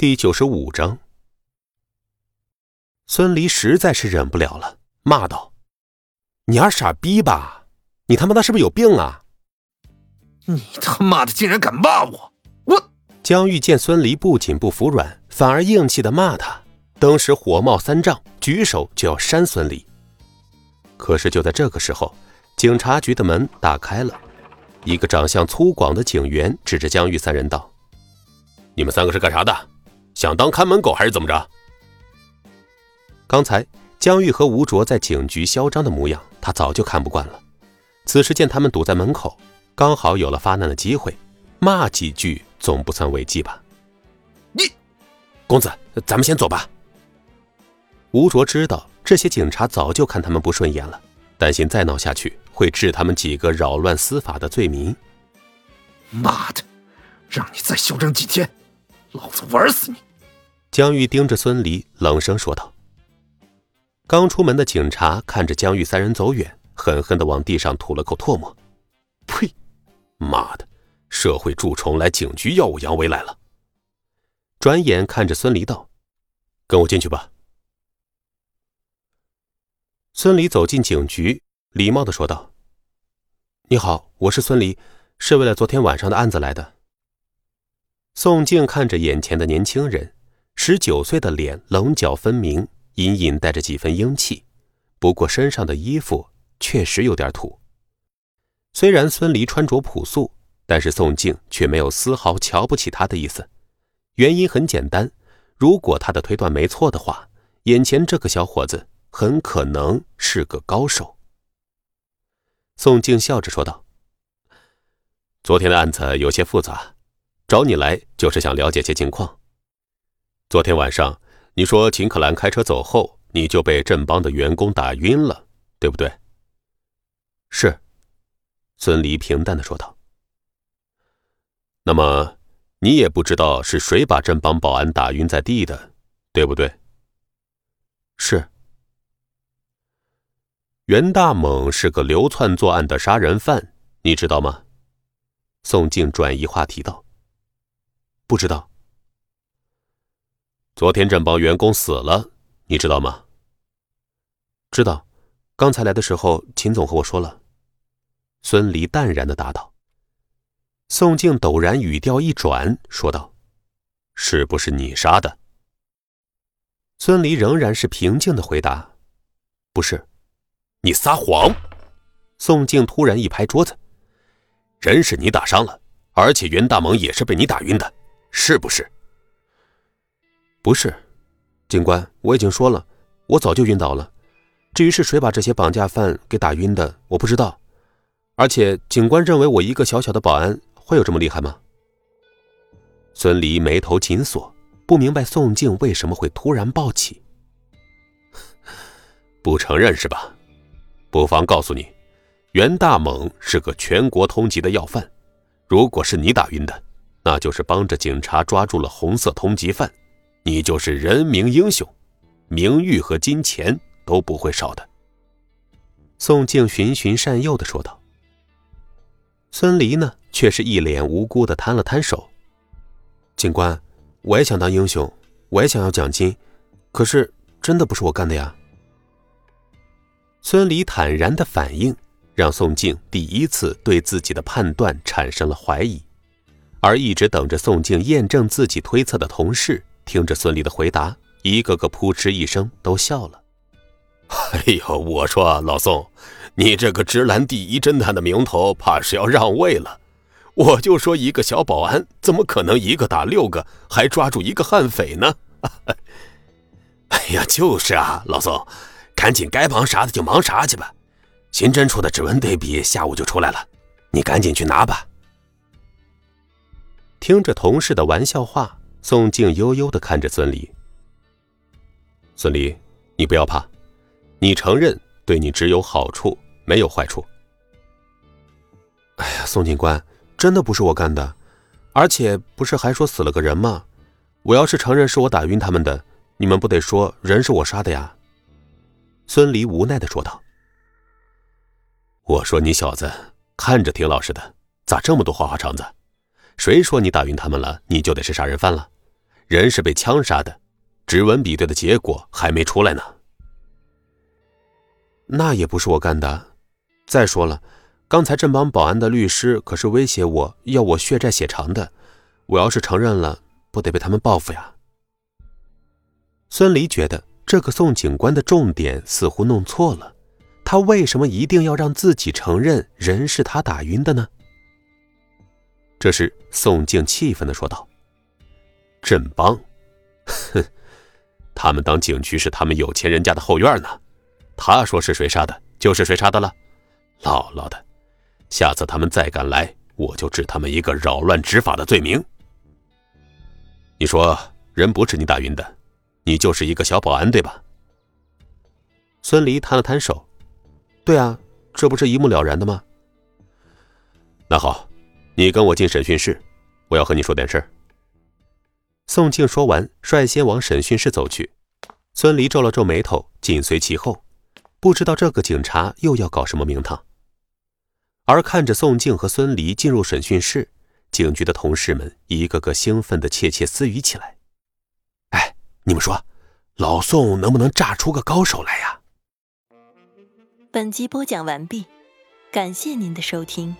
第九十五章，孙离实在是忍不了了，骂道：“你二傻逼吧？你他妈的是不是有病啊？你他妈的竟然敢骂我！我……”江玉见孙离不仅不服软，反而硬气的骂他，当时火冒三丈，举手就要扇孙离。可是就在这个时候，警察局的门打开了，一个长相粗犷的警员指着江玉三人道：“你们三个是干啥的？”想当看门狗还是怎么着？刚才江玉和吴卓在警局嚣张的模样，他早就看不惯了。此时见他们堵在门口，刚好有了发难的机会，骂几句总不算违纪吧？你，公子，咱们先走吧。吴卓知道这些警察早就看他们不顺眼了，担心再闹下去会治他们几个扰乱司法的罪名。妈的，让你再嚣张几天，老子玩死你！江玉盯着孙离，冷声说道：“刚出门的警察看着江玉三人走远，狠狠的往地上吐了口唾沫。呸！妈的，社会蛀虫来警局耀武扬威来了。”转眼看着孙离道：“跟我进去吧。”孙离走进警局，礼貌的说道：“你好，我是孙离，是为了昨天晚上的案子来的。”宋静看着眼前的年轻人。十九岁的脸棱角分明，隐隐带着几分英气，不过身上的衣服确实有点土。虽然孙离穿着朴素，但是宋静却没有丝毫瞧不起他的意思。原因很简单，如果他的推断没错的话，眼前这个小伙子很可能是个高手。宋静笑着说道：“昨天的案子有些复杂，找你来就是想了解些情况。”昨天晚上，你说秦可兰开车走后，你就被镇邦的员工打晕了，对不对？是，孙离平淡的说道。那么，你也不知道是谁把镇邦保安打晕在地的，对不对？是。袁大猛是个流窜作案的杀人犯，你知道吗？宋静转移话题道。不知道。昨天镇邦员工死了，你知道吗？知道，刚才来的时候，秦总和我说了。孙离淡然的答道。宋静陡然语调一转，说道：“是不是你杀的？”孙离仍然是平静的回答：“不是。”你撒谎！宋静突然一拍桌子：“人是你打伤了，而且袁大猛也是被你打晕的，是不是？”不是，警官，我已经说了，我早就晕倒了。至于是谁把这些绑架犯给打晕的，我不知道。而且，警官认为我一个小小的保安会有这么厉害吗？孙离眉头紧锁，不明白宋静为什么会突然暴起。不承认是吧？不妨告诉你，袁大猛是个全国通缉的要犯。如果是你打晕的，那就是帮着警察抓住了红色通缉犯。你就是人民英雄，名誉和金钱都不会少的。”宋静循循善诱的说道。孙离呢，却是一脸无辜的摊了摊手：“警官，我也想当英雄，我也想要奖金，可是真的不是我干的呀。”孙离坦然的反应，让宋静第一次对自己的判断产生了怀疑，而一直等着宋静验证自己推测的同事。听着孙离的回答，一个个扑哧一声都笑了。哎呦，我说老宋，你这个直男第一侦探的名头，怕是要让位了。我就说一个小保安，怎么可能一个打六个，还抓住一个悍匪呢？哎呀，就是啊，老宋，赶紧该忙啥的就忙啥去吧。刑侦处的指纹对比下午就出来了，你赶紧去拿吧。听着同事的玩笑话。宋静悠悠的看着孙离。孙离，你不要怕，你承认对你只有好处，没有坏处。哎呀，宋警官，真的不是我干的，而且不是还说死了个人吗？我要是承认是我打晕他们的，你们不得说人是我杀的呀？孙离无奈的说道。我说你小子看着挺老实的，咋这么多花花肠子？谁说你打晕他们了，你就得是杀人犯了？人是被枪杀的，指纹比对的结果还没出来呢。那也不是我干的。再说了，刚才镇邦保安的律师可是威胁我要我血债血偿的，我要是承认了，不得被他们报复呀？孙离觉得这个宋警官的重点似乎弄错了，他为什么一定要让自己承认人是他打晕的呢？这时，宋静气愤的说道：“镇邦，哼，他们当警局是他们有钱人家的后院呢，他说是谁杀的，就是谁杀的了。姥姥的，下次他们再敢来，我就治他们一个扰乱执法的罪名。你说人不是你打晕的？”你就是一个小保安，对吧？孙离摊了摊手，对啊，这不是一目了然的吗？那好，你跟我进审讯室，我要和你说点事儿。宋静说完，率先往审讯室走去。孙离皱了皱眉头，紧随其后，不知道这个警察又要搞什么名堂。而看着宋静和孙离进入审讯室，警局的同事们一个个兴奋的窃窃私语起来。哎你们说，老宋能不能炸出个高手来呀？本集播讲完毕，感谢您的收听。